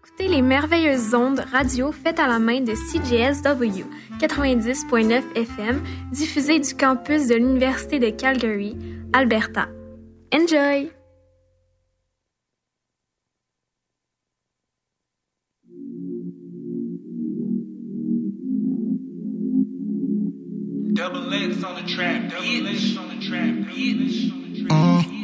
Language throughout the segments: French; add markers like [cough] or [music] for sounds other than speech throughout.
écoutez les merveilleuses ondes radio faites à la main de CJSW 90.9 FM, diffusées du campus de l'Université de Calgary, Alberta. Enjoy! Double X on the trap, double X on the trap, double X on the trap.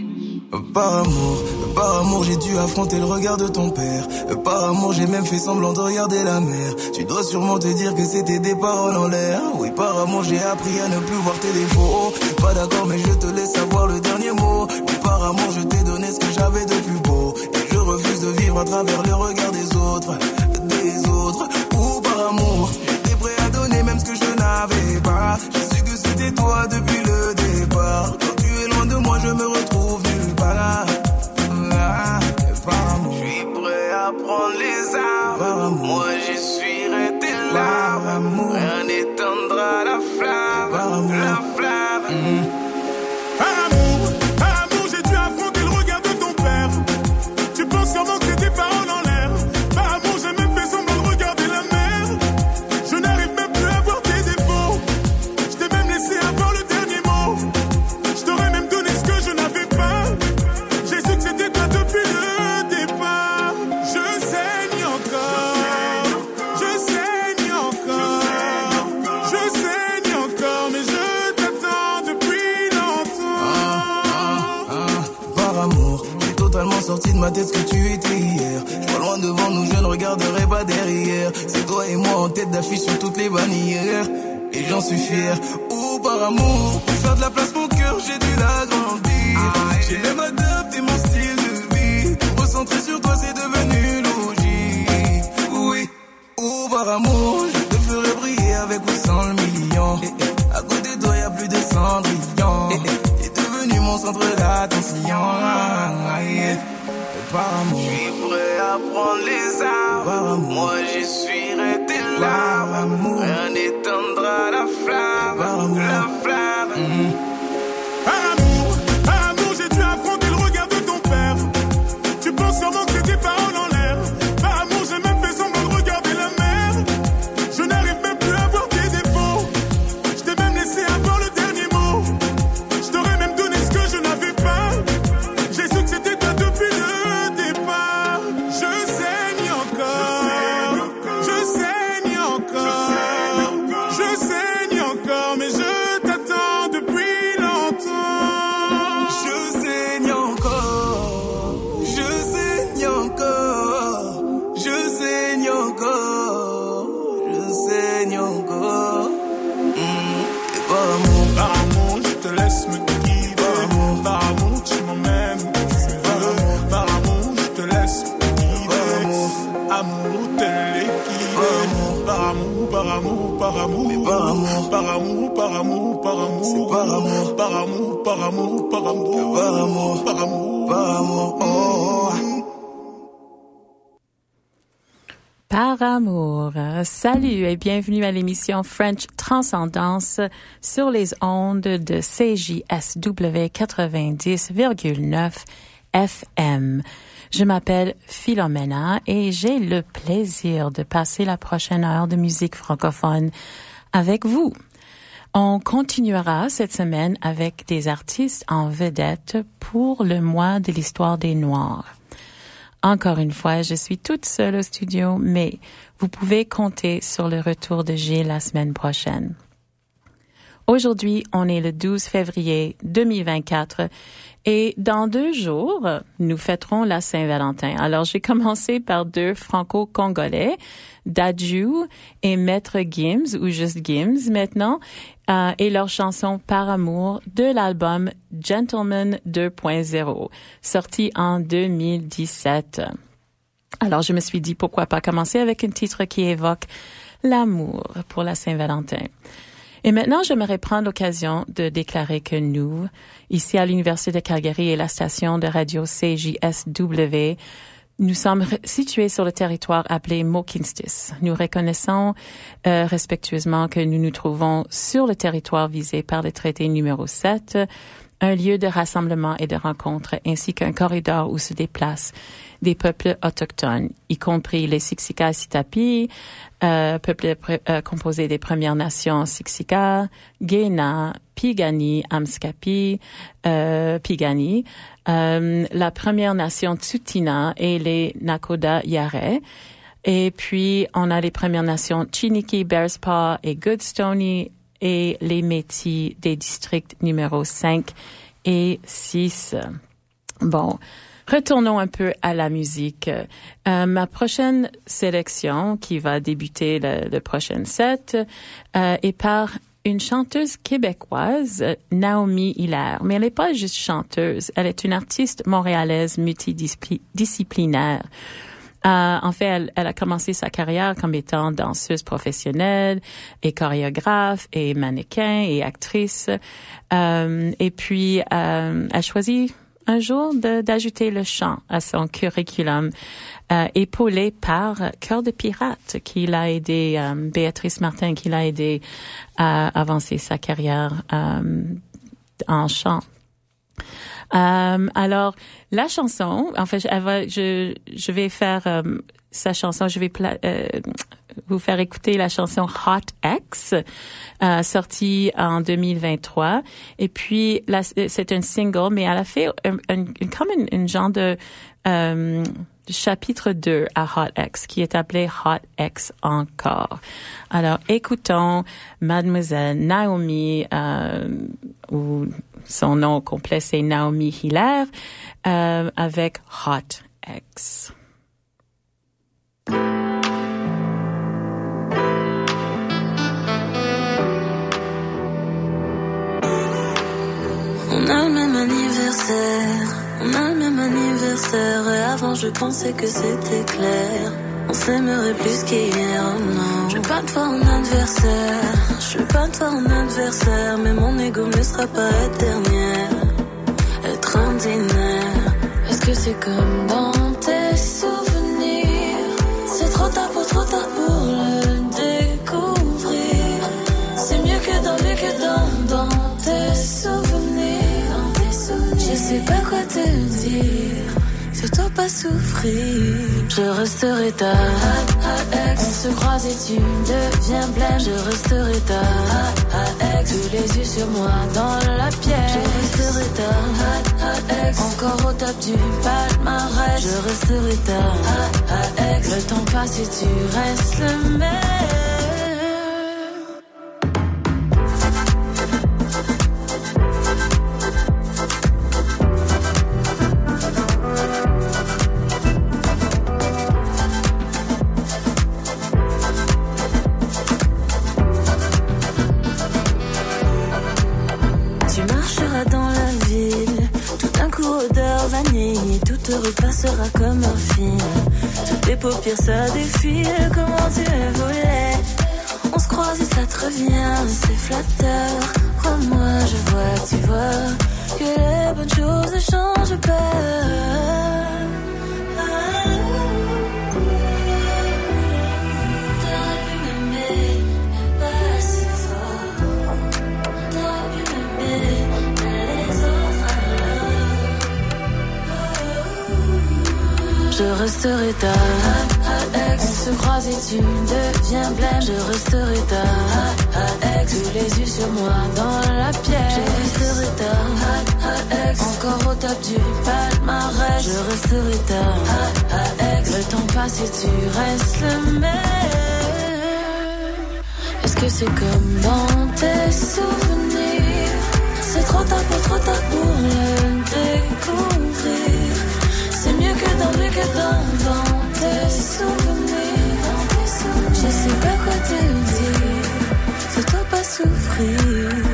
Par amour, par amour, j'ai dû affronter le regard de ton père. Par amour, j'ai même fait semblant de regarder la mer. Tu dois sûrement te dire que c'était des paroles en l'air. Oui, par amour, j'ai appris à ne plus voir tes défauts. Pas d'accord, mais je te laisse savoir le dernier mot. Par amour, je t'ai donné ce que j'avais de plus beau. Et je refuse de vivre à travers le regard des autres. Des autres. Ou par amour, j'étais prêt à donner même ce que je n'avais pas. J'ai su que c'était toi depuis le départ. Quand tu es loin de moi, je me retrouve Ah, par amour. Je suis prêt à prendre les armes. Moi, je suis regarderai pas derrière. C'est toi et moi en tête d'affiche sur toutes les bannières. Et j'en suis fier. Ou par amour, pour faire de la place, mon cœur, j'ai dû l'agrandir. J'ai même adapté mon style de vie. Recentrer sur toi, c'est devenu logique. Oui, ou par amour, je te ferai briller avec ou sans le million. À côté de toi, y a plus de cendrillon. T'es devenu mon centre d'attention. Par amour, je suis prêt à prendre les armes. Par amour, moi je suis resté là. Par amour, rien Salut et bienvenue à l'émission French Transcendance sur les ondes de CJSW 90,9 FM. Je m'appelle Philomena et j'ai le plaisir de passer la prochaine heure de musique francophone avec vous. On continuera cette semaine avec des artistes en vedette pour le mois de l'histoire des Noirs. Encore une fois, je suis toute seule au studio, mais vous pouvez compter sur le retour de Gilles la semaine prochaine. Aujourd'hui, on est le 12 février 2024 et dans deux jours, nous fêterons la Saint-Valentin. Alors, j'ai commencé par deux franco-congolais, Dadju et Maître Gims, ou juste Gims maintenant, euh, et leur chanson Par amour de l'album Gentleman 2.0, sorti en 2017. Alors, je me suis dit pourquoi pas commencer avec un titre qui évoque l'amour pour la Saint-Valentin. Et maintenant, j'aimerais prendre l'occasion de déclarer que nous, ici à l'Université de Calgary et la station de radio CJSW, nous sommes situés sur le territoire appelé Mokinstis. Nous reconnaissons euh, respectueusement que nous nous trouvons sur le territoire visé par le traité numéro 7 un lieu de rassemblement et de rencontre, ainsi qu'un corridor où se déplacent des peuples autochtones, y compris les Siksika Sitapi, euh, peuple euh, composé des Premières Nations Siksika, Guéna, Pigani, Amskapi, euh, Pigani, euh, la Première Nation Tsutina et les Nakoda Yare. Et puis, on a les Premières Nations Chiniki, Bearspaw et Goodstony et les Métis des districts numéro 5 et 6. Bon, retournons un peu à la musique. Euh, ma prochaine sélection, qui va débuter le, le prochain set, euh, est par une chanteuse québécoise, Naomi Hilaire. Mais elle n'est pas juste chanteuse, elle est une artiste montréalaise multidisciplinaire. Euh, en fait, elle, elle, a commencé sa carrière comme étant danseuse professionnelle et chorégraphe et mannequin et actrice. Euh, et puis, euh, elle choisi un jour d'ajouter le chant à son curriculum, euh, épaulé par Cœur de Pirate, qui l'a aidé, euh, Béatrice Martin, qui l'a aidé à avancer sa carrière euh, en chant. Euh, alors, la chanson, en fait, je, je vais faire sa chanson, je vais vous faire écouter la chanson Hot X, euh, sortie en 2023. Et puis, c'est un single, mais elle a fait un, un, comme une, une genre de euh, chapitre 2 à Hot X, qui est appelé Hot X encore. Alors, écoutons Mademoiselle Naomi, euh, ou son nom complet c'est Naomi Hilaire, euh, avec Hot X. On a le même anniversaire, on a le même anniversaire et avant je pensais que c'était clair. On s'aimerait plus qu'hier, oh non. Je veux pas te voir en adversaire, je veux pas te voir en adversaire, mais mon ego ne sera pas éternel. Être ordinaire, est-ce que c'est comme dans tes souvenirs? C'est trop tard pour trop sais pas quoi te dire. Fais-toi pas souffrir. Je resterai ta ex. On se croise et tu deviens blême. Je resterai ta ex. Tous les yeux sur moi dans la pièce. Je resterai ta ex. Encore au top du palmarès. Je resterai ta ex. Le temps passe et tu restes le même. Paupières ça défile, comment tu voulais? On se croise et ça te revient, c'est flatteur. Crois-moi, je vois, tu vois, que les bonnes choses ne changent pas. Je resterai ta ex. Et tu deviens blême. Je resterai ta ex. Tous les yeux sur moi dans la pièce. Je resterai ta ex. Encore au top du palmarès. Je resterai ta ex. Le temps passe et tu restes le même. Est-ce que c'est comme dans tes souvenirs? C'est trop tard pour trop tard pour le découvrir. C'est mieux que dans, mieux que dans, dans tes souvenirs. Sais pas quoi te dire. Fais-toi pas souffrir.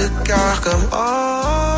Puis du cœur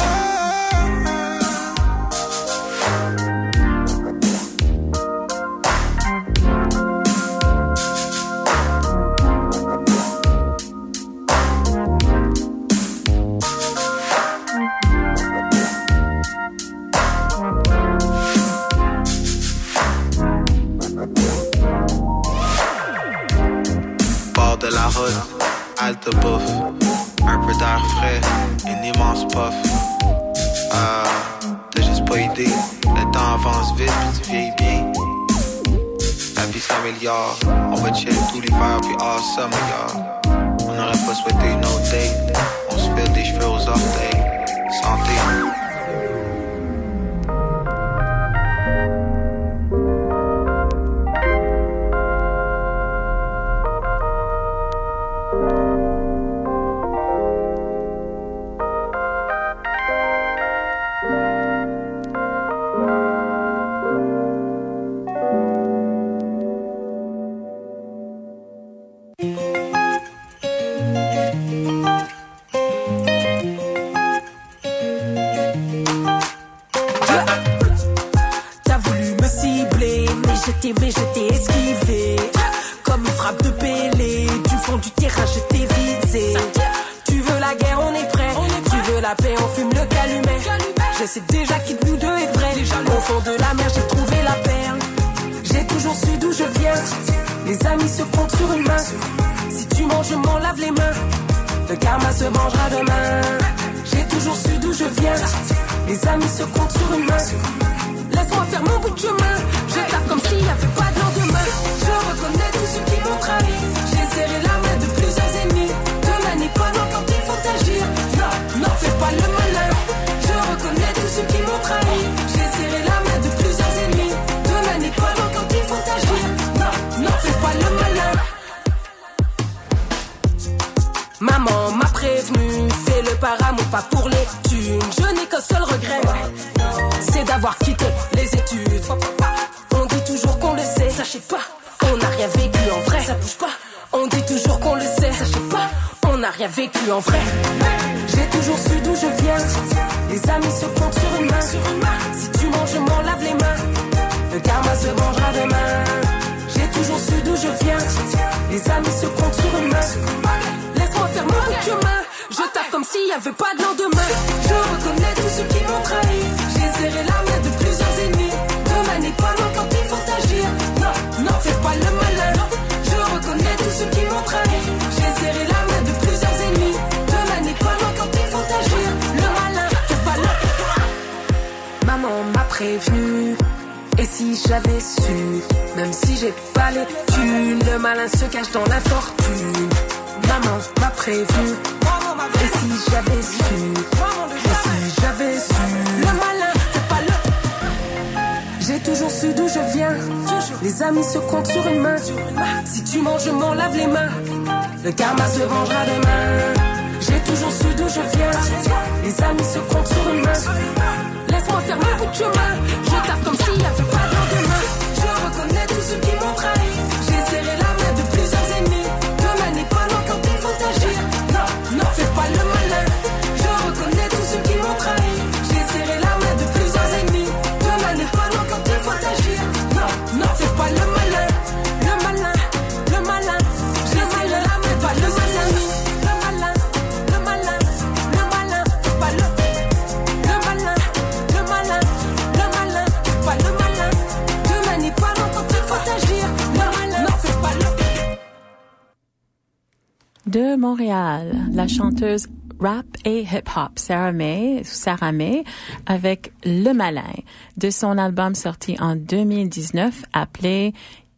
pour les thunes. Je n'ai qu'un seul regret, c'est d'avoir quitté les études. On dit toujours qu'on le sait, sachez pas, on n'a rien vécu en vrai, ça bouge pas. On dit toujours qu'on le sait, sachez pas, on n'a rien vécu en vrai. J'ai toujours su d'où je viens, les amis se comptent sur une main. Si tu manges, je m'en lave les mains, le karma se vengera demain. J'ai toujours su d'où je viens, les amis se comptent sur une main. Laisse-moi faire mon chemin. S'il n'y avait pas de lendemain. Je si j'avais su, même si j'ai pas les thunes, le malin se cache dans la fortune. Maman m'a prévenu. Et si j'avais su, et si j'avais su, le malin, c'est pas le. J'ai toujours su d'où je viens. Les amis se comptent sur une main. Si tu manges, je m'en lave les mains. Le karma se vengera demain. J'ai toujours su d'où je viens. Les amis se comptent sur une main. Laisse-moi faire bout de chemin. Je tape comme Montréal, la chanteuse rap et hip-hop Sarah May, Sarah May, avec Le Malin, de son album sorti en 2019 appelé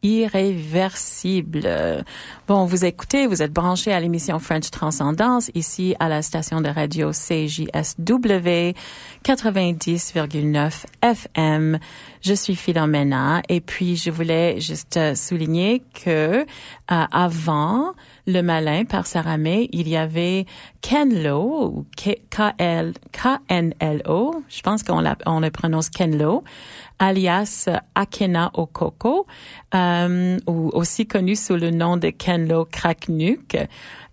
Irréversible. Bon, vous écoutez, vous êtes branchés à l'émission French Transcendance ici à la station de radio CJSW 90,9 FM. Je suis Philomena et puis je voulais juste souligner que euh, avant le malin par Sarah il y avait Kenlo ou KL KNLO, je pense qu'on le prononce Kenlo, alias Akena Okoko, euh, ou aussi connu sous le nom de Kenlo Cracknuck.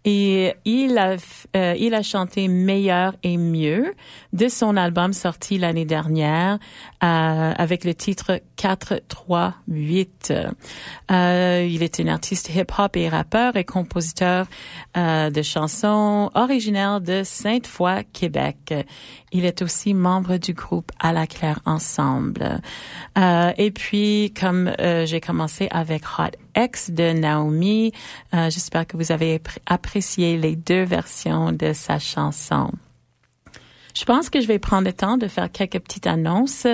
Et il a, euh, il a chanté Meilleur et mieux de son album sorti l'année dernière euh, avec le titre 438. Euh, il est un artiste hip-hop et rappeur et compositeur euh, de chansons originaire de Sainte-Foy, Québec. Il est aussi membre du groupe À la Claire Ensemble. Euh, et puis, comme euh, j'ai commencé avec Hot X de Naomi, euh, j'espère que vous avez appr- apprécié les deux versions de sa chanson. Je pense que je vais prendre le temps de faire quelques petites annonces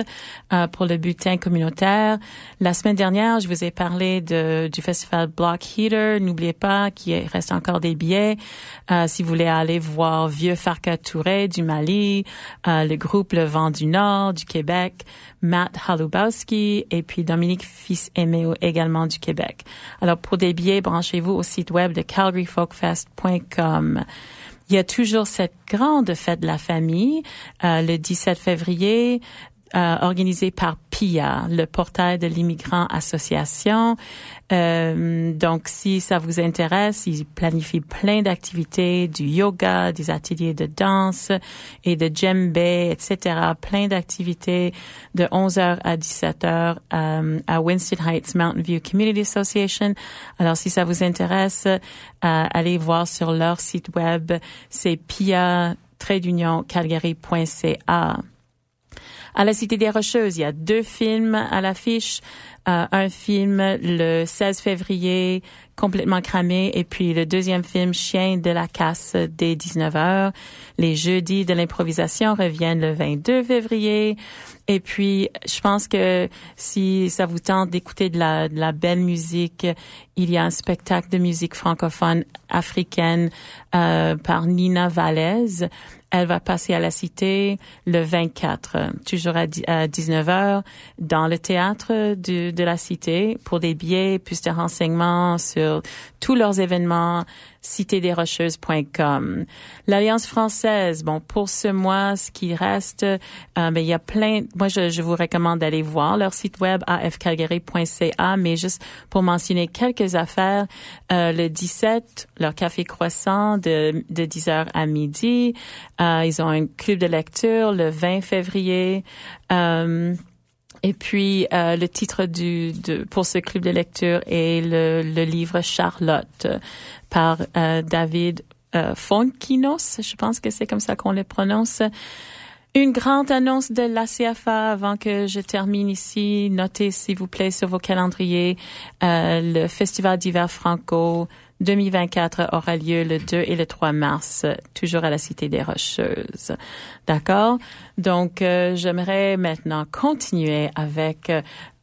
euh, pour le bulletin communautaire. La semaine dernière, je vous ai parlé de, du festival Block Heater. N'oubliez pas qu'il reste encore des billets. Euh, si vous voulez aller voir Vieux Farka Touré du Mali, euh, le groupe Le Vent du Nord du Québec, Matt Halubowski et puis Dominique Fils-Aimé également du Québec. Alors pour des billets, branchez-vous au site web de calgaryfolkfest.com. Il y a toujours cette grande fête de la famille, euh, le 17 février, euh, organisée par PIA, le portail de l'immigrant association. Euh, donc, si ça vous intéresse, ils planifient plein d'activités, du yoga, des ateliers de danse et de djembé, etc. Plein d'activités de 11h à 17h euh, à Winston Heights Mountain View Community Association. Alors, si ça vous intéresse, euh, allez voir sur leur site web. C'est pia calgary.ca. À la Cité des Rocheuses, il y a deux films à l'affiche. Euh, un film le 16 février, complètement cramé, et puis le deuxième film, Chien de la casse, dès 19h. Les jeudis de l'improvisation reviennent le 22 février. Et puis, je pense que si ça vous tente d'écouter de la, de la belle musique, il y a un spectacle de musique francophone africaine euh, par Nina Vallès. Elle va passer à la Cité le 24, toujours à, 19h, dans le théâtre de, de la Cité pour des billets, plus de renseignements sur tous leurs événements citédesrocheuses.com. L'Alliance française, bon, pour ce mois, ce qui reste, euh, ben, il y a plein, moi, je, je vous recommande d'aller voir leur site web afcalgary.ca, mais juste pour mentionner quelques affaires, euh, le 17, leur café croissant de, de 10h à midi, euh, ils ont un club de lecture le 20 février, euh, et puis euh, le titre du de, pour ce club de lecture est le, le livre Charlotte par euh, David euh, Fonkinos, je pense que c'est comme ça qu'on le prononce. Une grande annonce de la CFA avant que je termine ici. Notez s'il vous plaît sur vos calendriers euh, le Festival d'hiver franco 2024 aura lieu le 2 et le 3 mars, toujours à la Cité des Rocheuses. D'accord? Donc, euh, j'aimerais maintenant continuer avec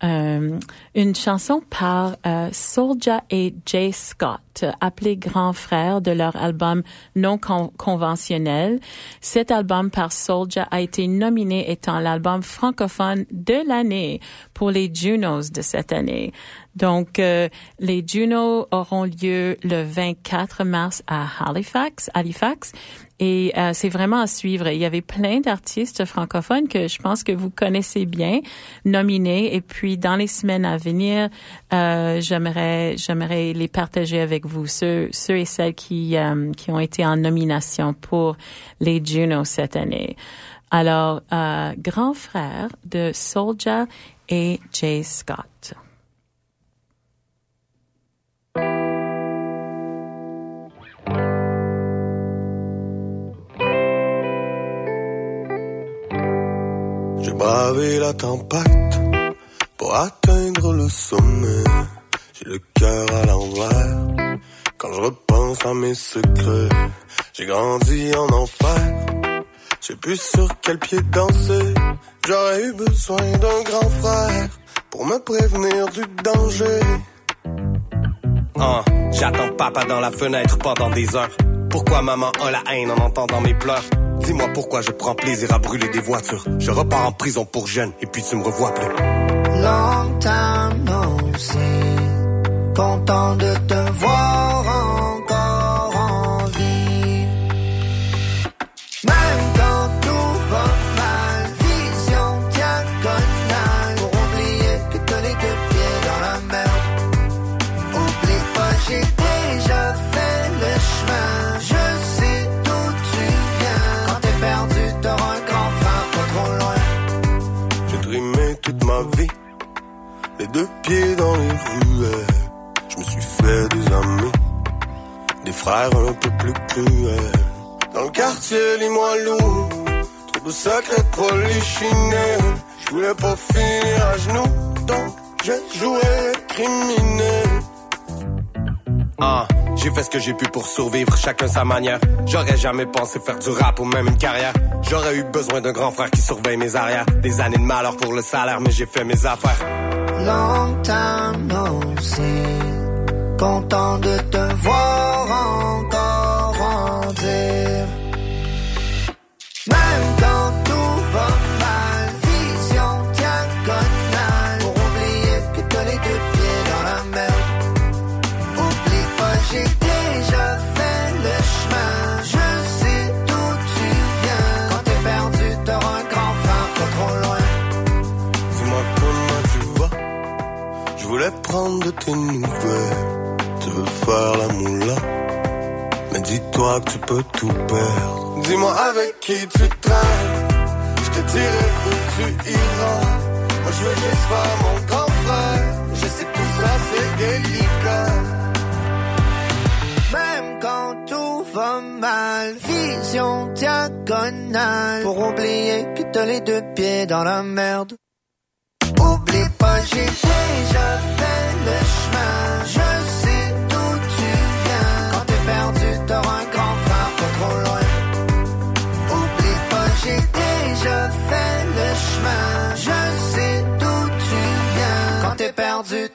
euh, une chanson par euh, Soulja et Jay Scott, appelé Grand Frère de leur album non conventionnel. Cet album par Soulja a été nominé étant l'album francophone de l'année pour les Junos de cette année. Donc, euh, les Juno auront lieu le 24 mars à Halifax, Halifax. Et euh, c'est vraiment à suivre. Il y avait plein d'artistes francophones que je pense que vous connaissez bien, nominés. Et puis, dans les semaines à venir, euh, j'aimerais, j'aimerais les partager avec vous, ceux, ceux et celles qui, euh, qui ont été en nomination pour les Juno cette année. Alors, euh, grand frère de Soldier et Jay Scott. J'ai bravé la tempête pour atteindre le sommet. J'ai le cœur à l'envers quand je repense à mes secrets. J'ai grandi en enfer, j'ai plus sur quel pied danser. J'aurais eu besoin d'un grand frère pour me prévenir du danger. Ah, j'attends papa dans la fenêtre pendant des heures. Pourquoi maman a la haine en entendant mes pleurs? Dis-moi pourquoi je prends plaisir à brûler des voitures. Je repars en prison pour jeune et puis tu me revois plus. Long time no see. Content de te voir deux pieds dans les ruelles. Je me suis fait des amis, des frères un peu plus cruels. Dans le quartier, lis-moi loup, trop de secrets polichinelle. Je voulais pas finir à genoux, donc j'ai joué criminel. Ah, j'ai fait ce que j'ai pu pour survivre, chacun sa manière. J'aurais jamais pensé faire du rap ou même une carrière. J'aurais eu besoin d'un grand frère qui surveille mes arrières. Des années de malheur pour le salaire, mais j'ai fait mes affaires. Long time no see. Content de te voir encore de tes nouvelles. Tu veux faire la moula. Mais dis-toi que tu peux tout perdre. Dis-moi avec qui tu traînes. Je te dirai où tu iras. Moi je veux juste faire mon grand frère. Je sais que tout ça c'est délicat. Même quand tout va mal, vision diagonale. Pour oublier que t'as les deux pieds dans la merde.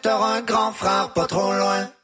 T'auras un grand frère pas trop loin.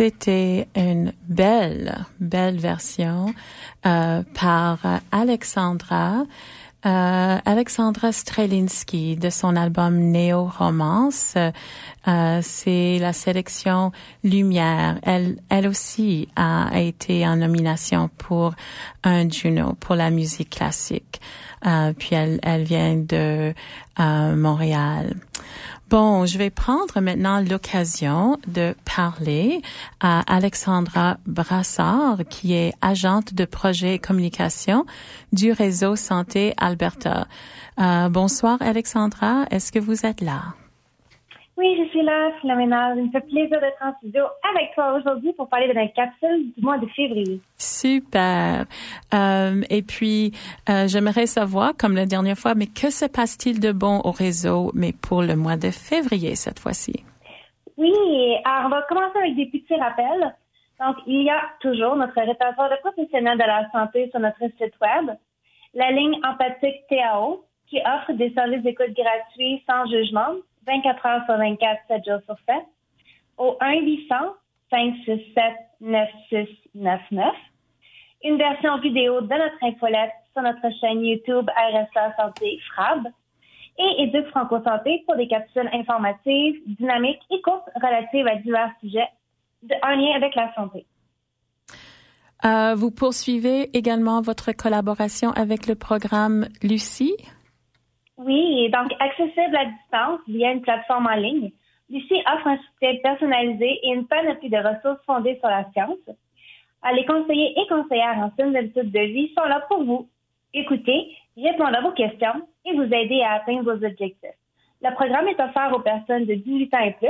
C'était une belle, belle version euh, par Alexandra. Euh, Alexandra Strelinski de son album Néo Romance. Euh, c'est la sélection Lumière. Elle, elle aussi a été en nomination pour un Juno pour la musique classique. Euh, puis elle, elle vient de euh, Montréal. Bon, je vais prendre maintenant l'occasion de parler à Alexandra Brassard, qui est agente de projet et communication du réseau Santé Alberta. Euh, bonsoir, Alexandra. Est-ce que vous êtes là? Oui, je suis là, Philomena. Il me fait plaisir d'être en studio avec toi aujourd'hui pour parler de la capsule du mois de février. Super. Euh, et puis, euh, j'aimerais savoir, comme la dernière fois, mais que se passe-t-il de bon au réseau, mais pour le mois de février cette fois-ci? Oui, alors on va commencer avec des petits rappels. Donc, il y a toujours notre répertoire de professionnels de la santé sur notre site web, la ligne empathique TAO, qui offre des services d'écoute gratuits sans jugement 24 heures sur 24, 7 jours sur 7, au 1-800-567-9699. Une version vidéo de notre infolette sur notre chaîne YouTube RSA Santé FRAB et Éduc Franco-Santé pour des capsules informatives, dynamiques et courtes relatives à divers sujets en lien avec la santé. Euh, vous poursuivez également votre collaboration avec le programme Lucie? Oui, donc accessible à distance via une plateforme en ligne. Lucie offre un soutien personnalisé et une panoplie de ressources fondées sur la science. Euh, les conseillers et conseillères en saines habitudes de vie sont là pour vous. écouter, répondre à vos questions et vous aider à atteindre vos objectifs. Le programme est offert aux personnes de 18 ans et plus.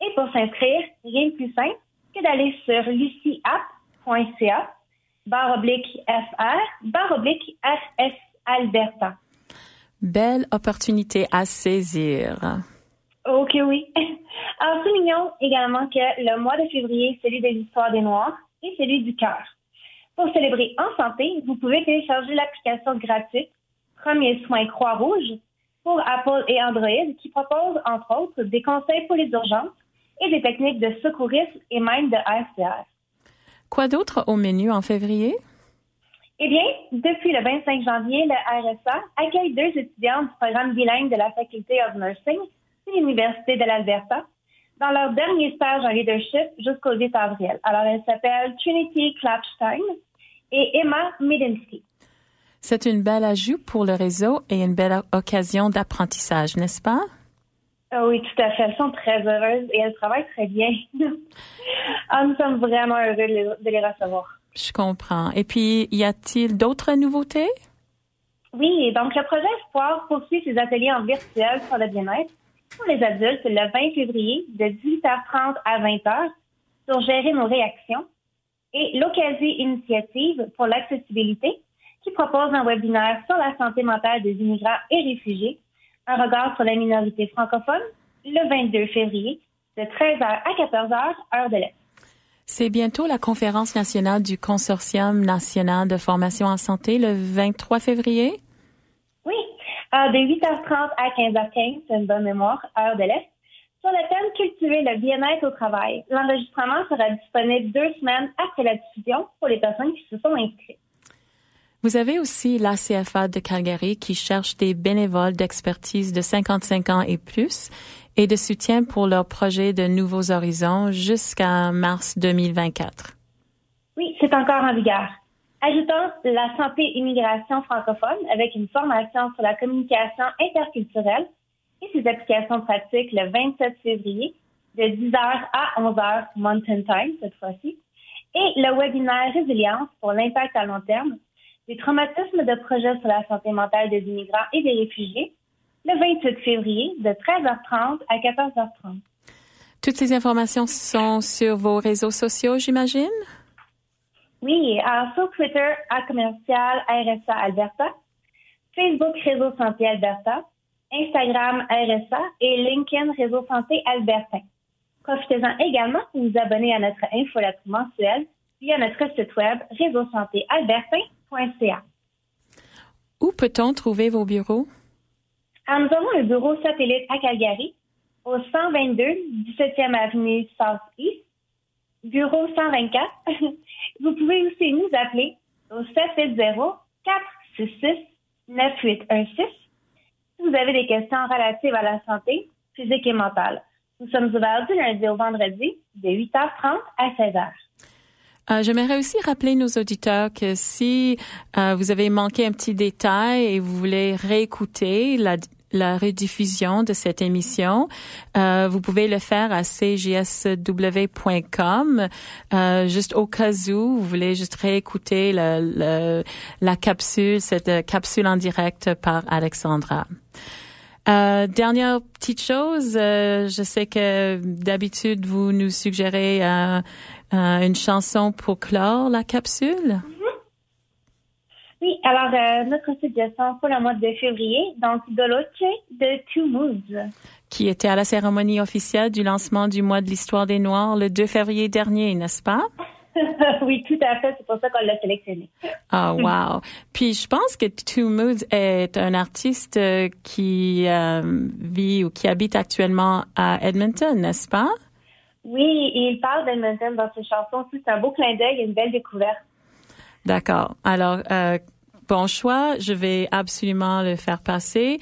Et pour s'inscrire, rien de plus simple que d'aller sur lucieapp.ca barre oblique FR barre oblique Alberta. Belle opportunité à saisir. Ok, oui. [laughs] Alors, soulignons également que le mois de février est celui de l'histoire des Noirs et celui du cœur. Pour célébrer en santé, vous pouvez télécharger l'application gratuite Premier Soin Croix-Rouge pour Apple et Android qui propose, entre autres, des conseils pour les urgences et des techniques de secourisme et même de RCR. Quoi d'autre au menu en février? Eh bien, depuis le 25 janvier, le RSA accueille deux étudiants du programme bilingue de la Faculté of Nursing de l'Université de l'Alberta dans leur dernier stage en leadership jusqu'au 8 avril. Alors, elles s'appellent Trinity Klapstein et Emma Medinsky. C'est une belle ajout pour le réseau et une belle occasion d'apprentissage, n'est-ce pas? Ah oui, tout à fait. Elles sont très heureuses et elles travaillent très bien. [laughs] Ah, nous sommes vraiment heureux de les recevoir. Je comprends. Et puis, y a-t-il d'autres nouveautés? Oui, donc le projet Espoir poursuit ses ateliers en virtuel sur le bien-être pour les adultes le 20 février de 18h30 à 20h sur gérer nos réactions et l'Occasion Initiative pour l'accessibilité qui propose un webinaire sur la santé mentale des immigrants et réfugiés, un regard sur la minorité francophone le 22 février de 13h à 14h, heure de l'Est. C'est bientôt la conférence nationale du Consortium national de formation en santé le 23 février? Oui, euh, de 8h30 à 15h15, c'est une bonne mémoire, heure de l'Est, sur le thème Cultiver le bien-être au travail. L'enregistrement sera disponible deux semaines après la diffusion pour les personnes qui se sont inscrites. Vous avez aussi l'ACFA de Calgary qui cherche des bénévoles d'expertise de 55 ans et plus et de soutien pour leur projet de Nouveaux Horizons jusqu'à mars 2024. Oui, c'est encore en vigueur. Ajoutons la santé immigration francophone avec une formation sur la communication interculturelle et ses applications pratiques le 27 février de 10h à 11h Mountain Time cette fois-ci et le webinaire Résilience pour l'impact à long terme des traumatismes de projet sur la santé mentale des immigrants et des réfugiés le 28 février de 13h30 à 14h30. Toutes ces informations sont sur vos réseaux sociaux, j'imagine? Oui, alors sur Twitter, à commercial RSA Alberta, Facebook Réseau Santé Alberta, Instagram RSA et LinkedIn Réseau Santé Albertin. Profitez-en également pour vous abonner à notre infolettre mensuelle via notre site web réseausantéalbertin.ca. Où peut-on trouver vos bureaux? Alors, nous avons un bureau satellite à Calgary, au 122 17e avenue South East, bureau 124. [laughs] vous pouvez aussi nous appeler au 780-466-9816 si vous avez des questions relatives à la santé physique et mentale. Nous sommes ouverts du lundi au vendredi de 8h30 à 16h. Euh, J'aimerais aussi rappeler nos auditeurs que si euh, vous avez manqué un petit détail et vous voulez réécouter la, la rediffusion de cette émission, euh, vous pouvez le faire à cjsw.com. Euh, juste au cas où vous voulez juste réécouter la capsule, cette capsule en direct par Alexandra. Euh, dernière petite chose, euh, je sais que d'habitude vous nous suggérez euh, euh, une chanson pour clore la capsule. Oui, alors euh, notre suggestion pour le mois de février, donc Doloche de Two Moods. qui était à la cérémonie officielle du lancement du mois de l'histoire des Noirs le 2 février dernier, n'est-ce pas? [laughs] oui, tout à fait, c'est pour ça qu'on l'a sélectionné. Ah, wow. Puis je pense que Two Moods est un artiste euh, qui euh, vit ou qui habite actuellement à Edmonton, n'est-ce pas? Oui, et il parle d'Edmonton dans ses chansons. C'est un beau clin d'œil et une belle découverte. D'accord. Alors, euh, bon choix. Je vais absolument le faire passer.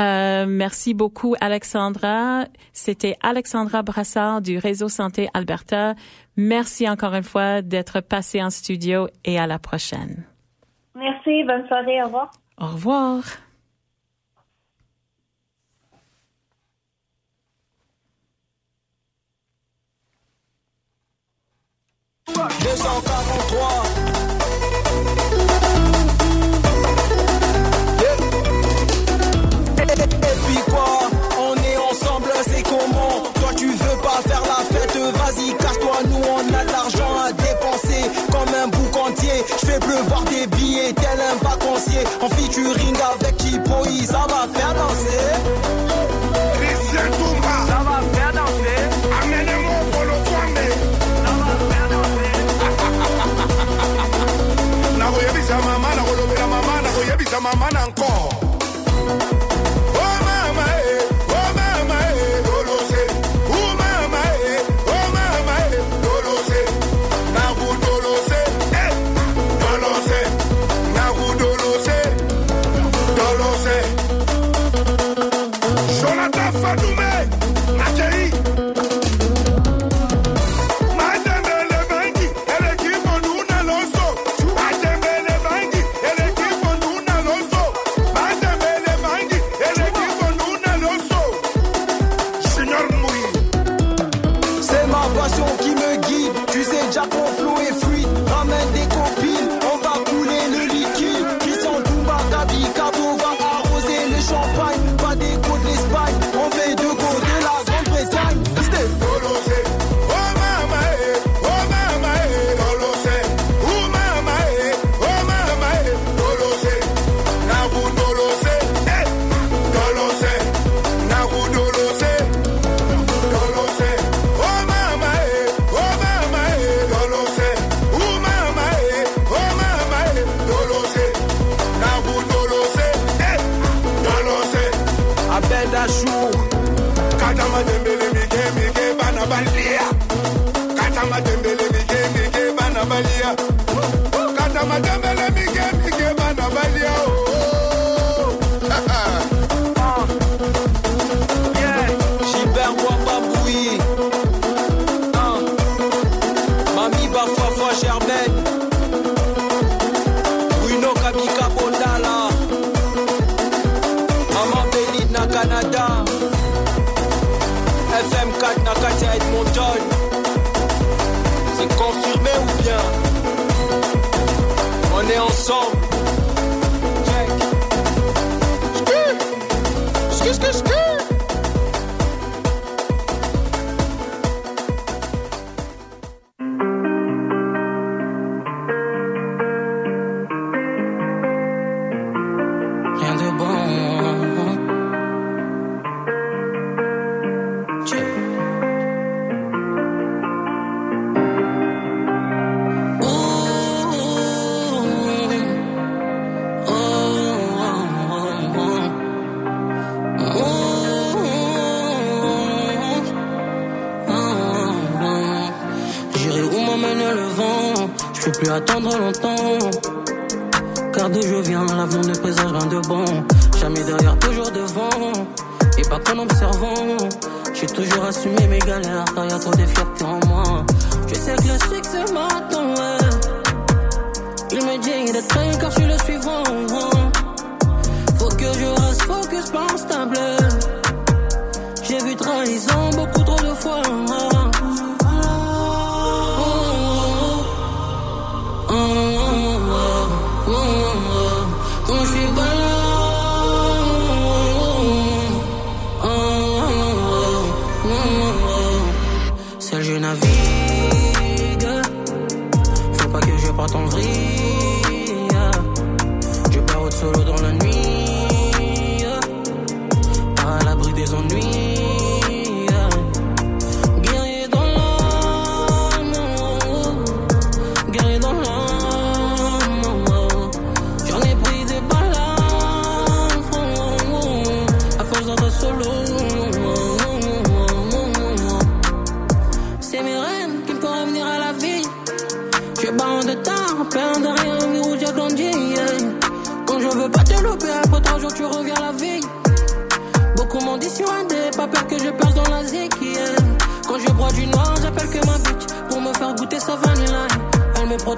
Euh, merci beaucoup, Alexandra. C'était Alexandra Brassard du Réseau Santé Alberta. Merci encore une fois d'être passée en studio et à la prochaine. Merci. Bonne soirée. Au revoir. Au revoir. En featuring avec Chipoï, ça va faire danser. Christian Toumba. Ça va faire danser. Amenez-moi pour le Kwame. Ça va faire danser. [laughs] nakoyebisa mama nakolobela mama nakoyebisa mama na encore peux plus attendre longtemps. Car d'où je viens, l'avenir ne présage rien de bon. Jamais derrière, toujours devant. Et pas qu'en observant. J'ai toujours assumé mes galères, car y a trop de fierté en moi. Je sais que le succès m'attend, Il me dit d'être prêt car je suis le suivant. Faut que je reste focus, pas instable. J'ai vu trahison beaucoup trop de fois.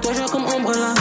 toi, je vois comme Umbrella.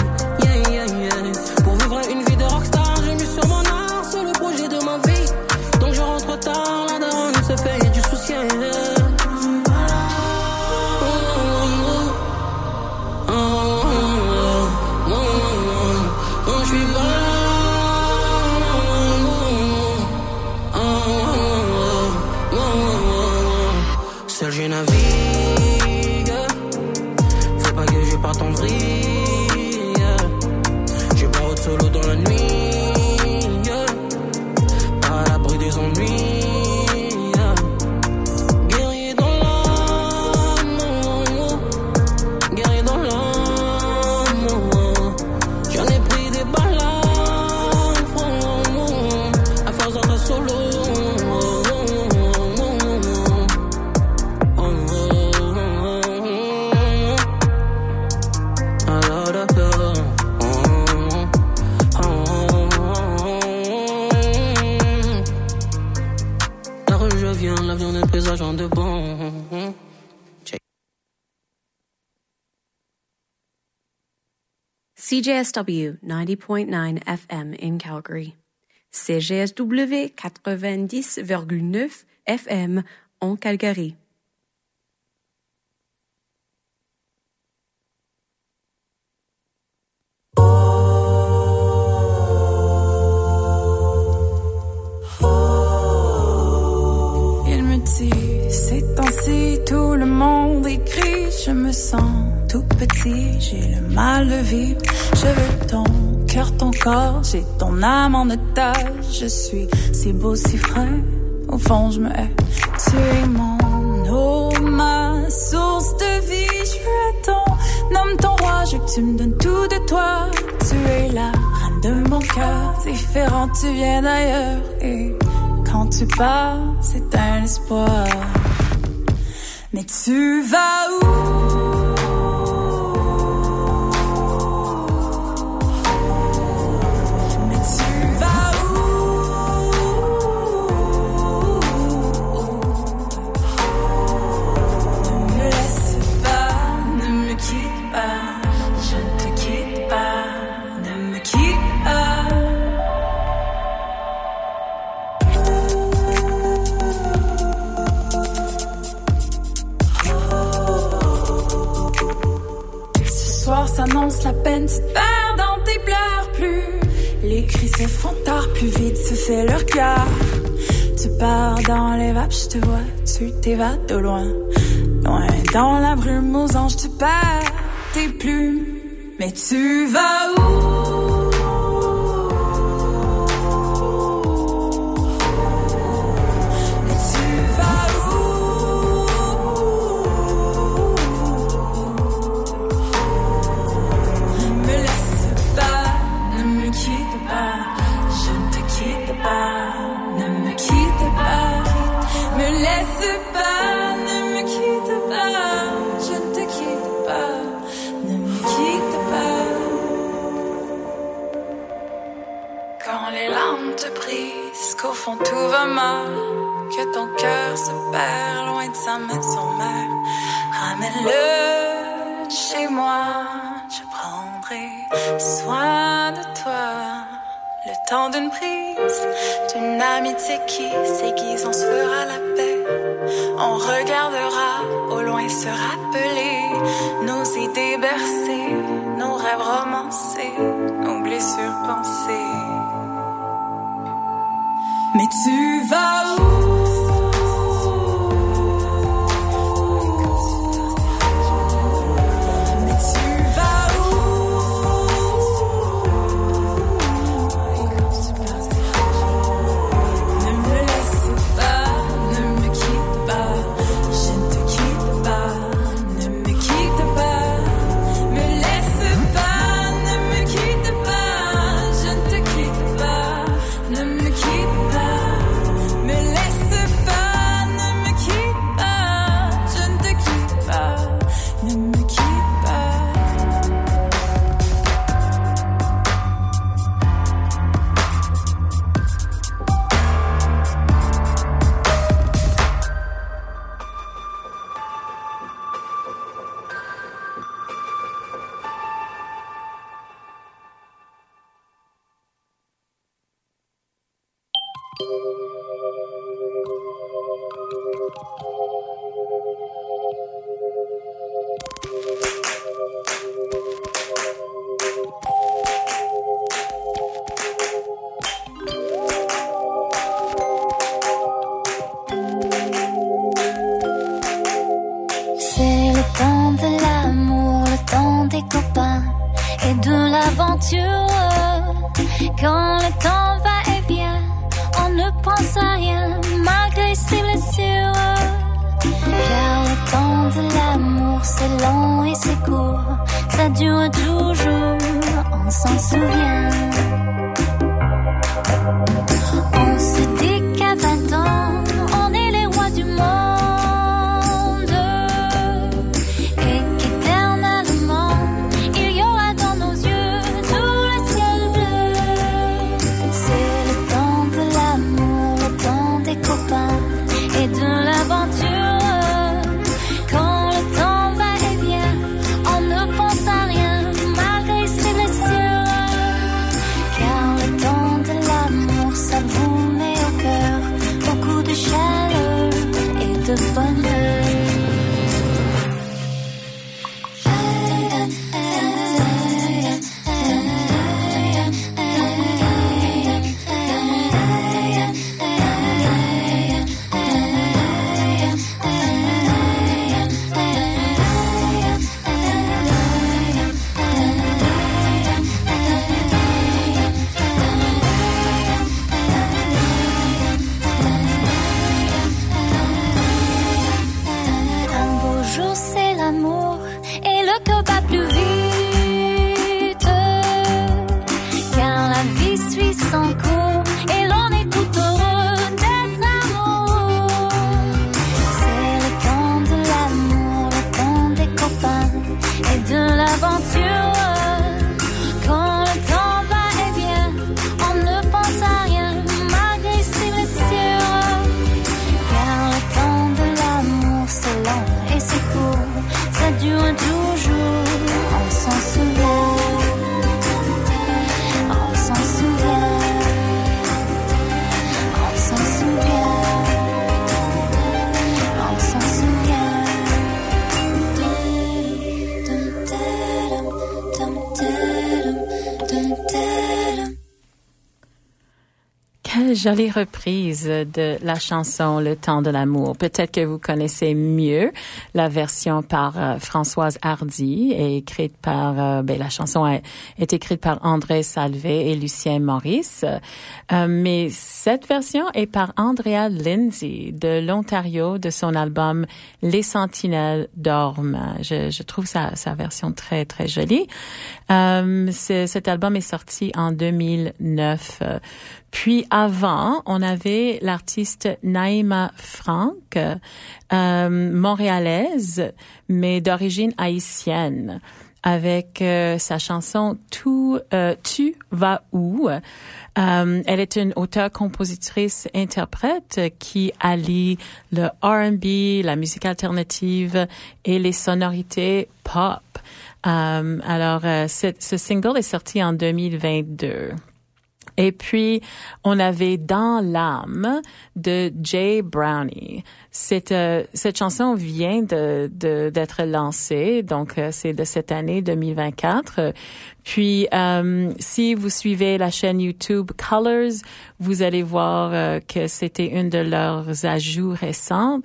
CJSW 90.9 FM in Calgary. CJSW 90,9 FM en Calgary. Il me dit, c'est temps tout le monde écrit, je me sens tout petit, j'ai le mal de vivre. Je veux ton cœur, ton corps, j'ai ton âme en otage. Je suis si beau, si frais, au fond je me hais. Tu es mon eau, ma source de vie. Je veux ton nomme ton roi, je veux que tu me donnes tout de toi. Tu es la reine de mon cœur, différent, tu viens d'ailleurs. Et quand tu pars, c'est un espoir. Mais tu vas où? Tu perds dans tes pleurs plus. Les cris se font tard, plus vite se fait leur cœur. Tu pars dans les vapes, je te vois, tu t'évades de loin. Loin dans la brume, aux anges, tu perds tes plumes. Mais tu vas où? que ton cœur se perd loin de sa maison mère. Ramène-le chez moi, je prendrai soin de toi. Le temps d'une prise, d'une amitié qui s'aiguise, on se fera la paix. On regardera au loin se rappeler nos idées bercées, nos rêves romancés, nos blessures pensées. Mais tu tell Jolie reprise de la chanson Le temps de l'amour. Peut-être que vous connaissez mieux la version par euh, Françoise Hardy et écrite par, euh, ben, la chanson est écrite par André Salvé et Lucien Maurice. Euh, mais cette version est par Andrea Lindsay de l'Ontario de son album Les Sentinelles dorment. Je, je trouve sa, sa, version très, très jolie. cet album est sorti en 2009. Puis avant, on avait l'artiste Naïma Frank, euh, montréalaise, mais d'origine haïtienne avec euh, sa chanson Tout euh, tu vas où? Euh, elle est une auteure, compositrice, interprète qui allie le R&B, la musique alternative et les sonorités pop. Euh, alors, euh, ce single est sorti en 2022. Et puis, on avait Dans l'âme de Jay Brownie. Cette, euh, cette chanson vient d'être lancée, donc euh, c'est de cette année 2024. Puis, euh, si vous suivez la chaîne YouTube Colors, vous allez voir euh, que c'était une de leurs ajouts récents.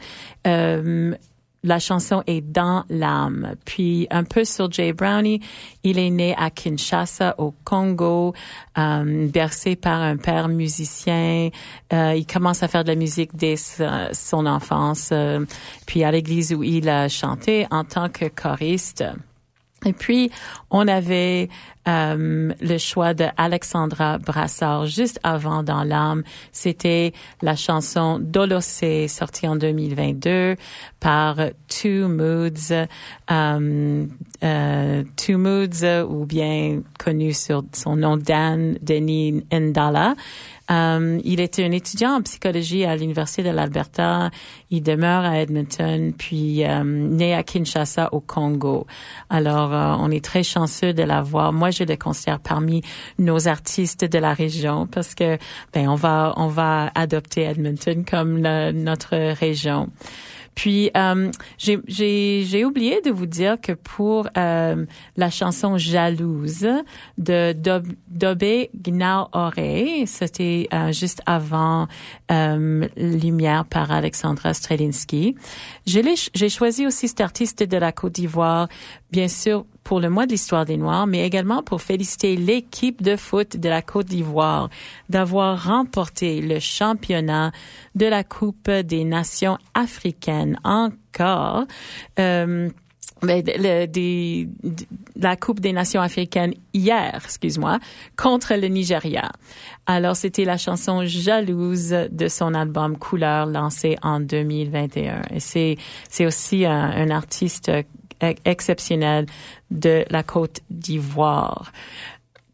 La chanson est dans l'âme. Puis un peu sur Jay Brownie, il est né à Kinshasa au Congo, euh, bercé par un père musicien. Euh, il commence à faire de la musique dès son enfance, euh, puis à l'église où il a chanté en tant que choriste. Et puis, on avait euh, le choix de Alexandra Brassard juste avant Dans l'âme. C'était la chanson Dolossé, sortie en 2022 par Two Moods, euh, euh, Two Moods, ou bien connu sur son nom Dan Denis Ndala. Euh, il était un étudiant en psychologie à l'Université de l'Alberta. Il demeure à Edmonton, puis euh, né à Kinshasa au Congo. Alors, euh, on est très chanceux de l'avoir. Moi, je le considère parmi nos artistes de la région parce que, ben, on va, on va adopter Edmonton comme notre région. Puis euh, j'ai- oublié de vous dire que pour euh, la chanson Jalouse de Dob Dobé Gnao-Oré, c'était euh, juste avant euh, Lumière par Alexandra l'ai- J'ai choisi aussi cet artiste de la Côte d'Ivoire, bien sûr pour le mois de l'histoire des Noirs, mais également pour féliciter l'équipe de foot de la Côte d'Ivoire d'avoir remporté le championnat de la Coupe des Nations africaines encore. Euh, mais le- des- de- la Coupe des Nations africaines hier, excuse-moi, contre le Nigeria. Alors, c'était la chanson Jalouse de son album Couleur lancé en 2021. Et c'est, c'est aussi un, artiste exceptionnel de la Côte d'Ivoire.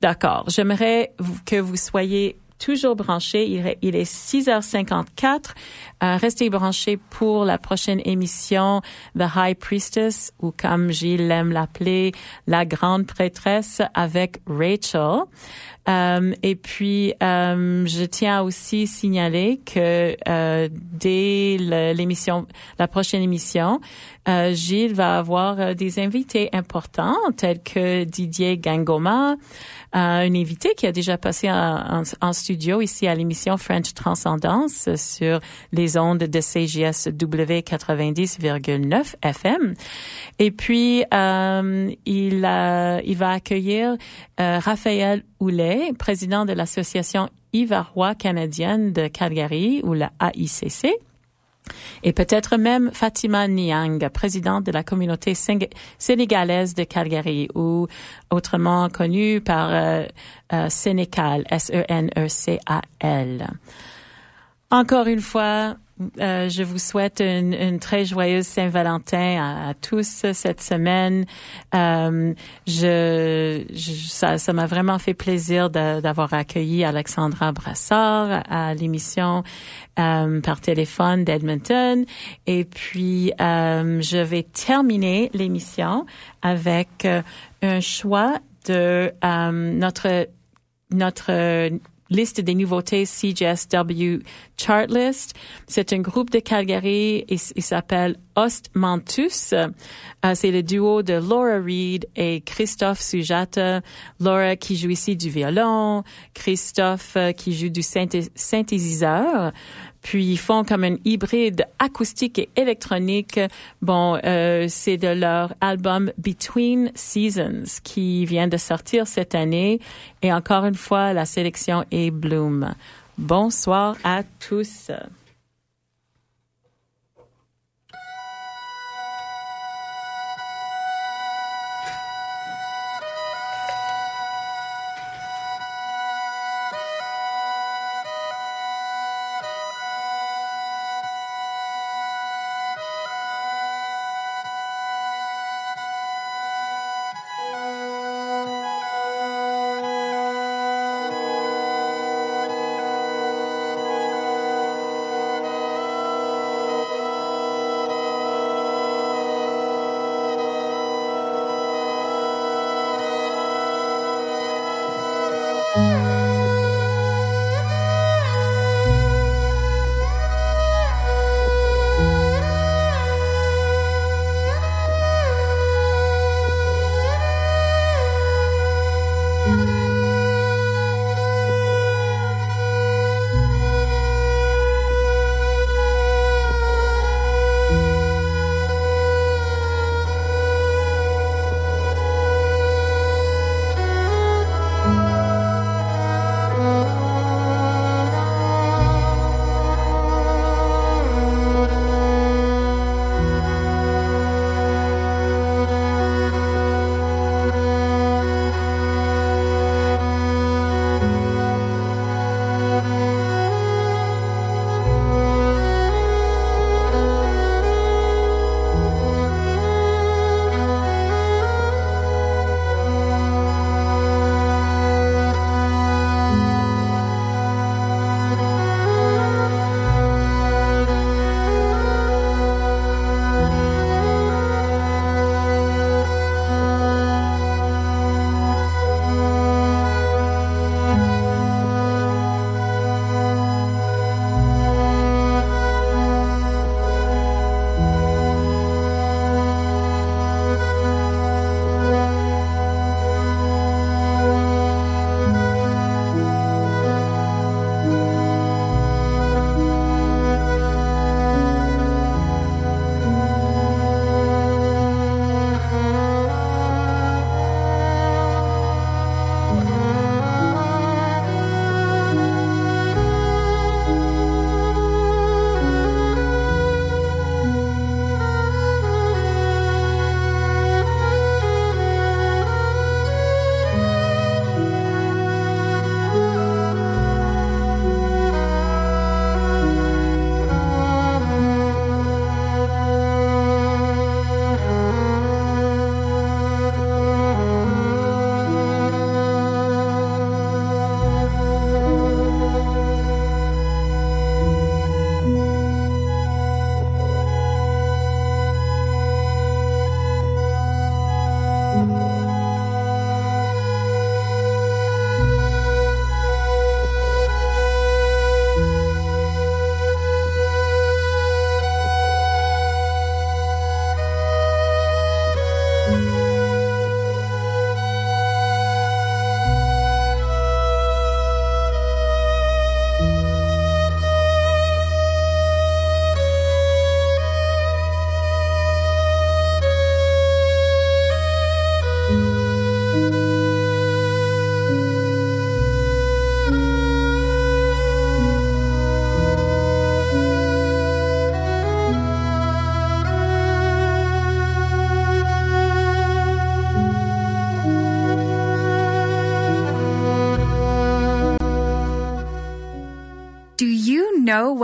D'accord. J'aimerais que vous soyez toujours branchés. Il est, il est 6h54. Euh, restez branchés pour la prochaine émission The High Priestess ou comme Gilles l'appeler, la grande prêtresse avec Rachel. Euh, et puis, euh, je tiens à aussi signaler que euh, dès l'émission, la prochaine émission, Gilles va avoir des invités importants tels que Didier Gangoma, un invité qui a déjà passé en, studio ici à l'émission French Transcendance sur les ondes de CGSW 90,9 FM. Et puis, il, il va accueillir Raphaël Houlet, président de l'Association Ivarois canadienne de Calgary, ou la AICC. Et peut-être même Fatima Niang, présidente de la communauté sénégalaise de Calgary, ou autrement connue par euh, euh, Sénécal, S-E-N-E-C-A-L. Encore une fois, euh, je vous souhaite une, une très joyeuse Saint-Valentin à, à tous cette semaine. Euh, je, je- ça, ça m'a vraiment fait plaisir d'avoir accueilli Alexandra Brassard à l'émission euh, par téléphone d'Edmonton. Et puis, euh, je vais terminer l'émission avec euh, un choix de notre notre liste des nouveautés CJSW Chartlist. C'est un groupe de Calgary il s'appelle Ostmantus. Euh, c'est le duo de Laura Reed et Christophe Sujata. Laura qui joue ici du violon, Christophe euh, qui joue du synthé- synthétiseur. Puis ils font comme un hybride acoustique et électronique. Bon, euh, c'est de leur album Between Seasons qui vient de sortir cette année. Et encore une fois, la sélection est Bloom. Bonsoir à tous.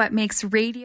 What makes radio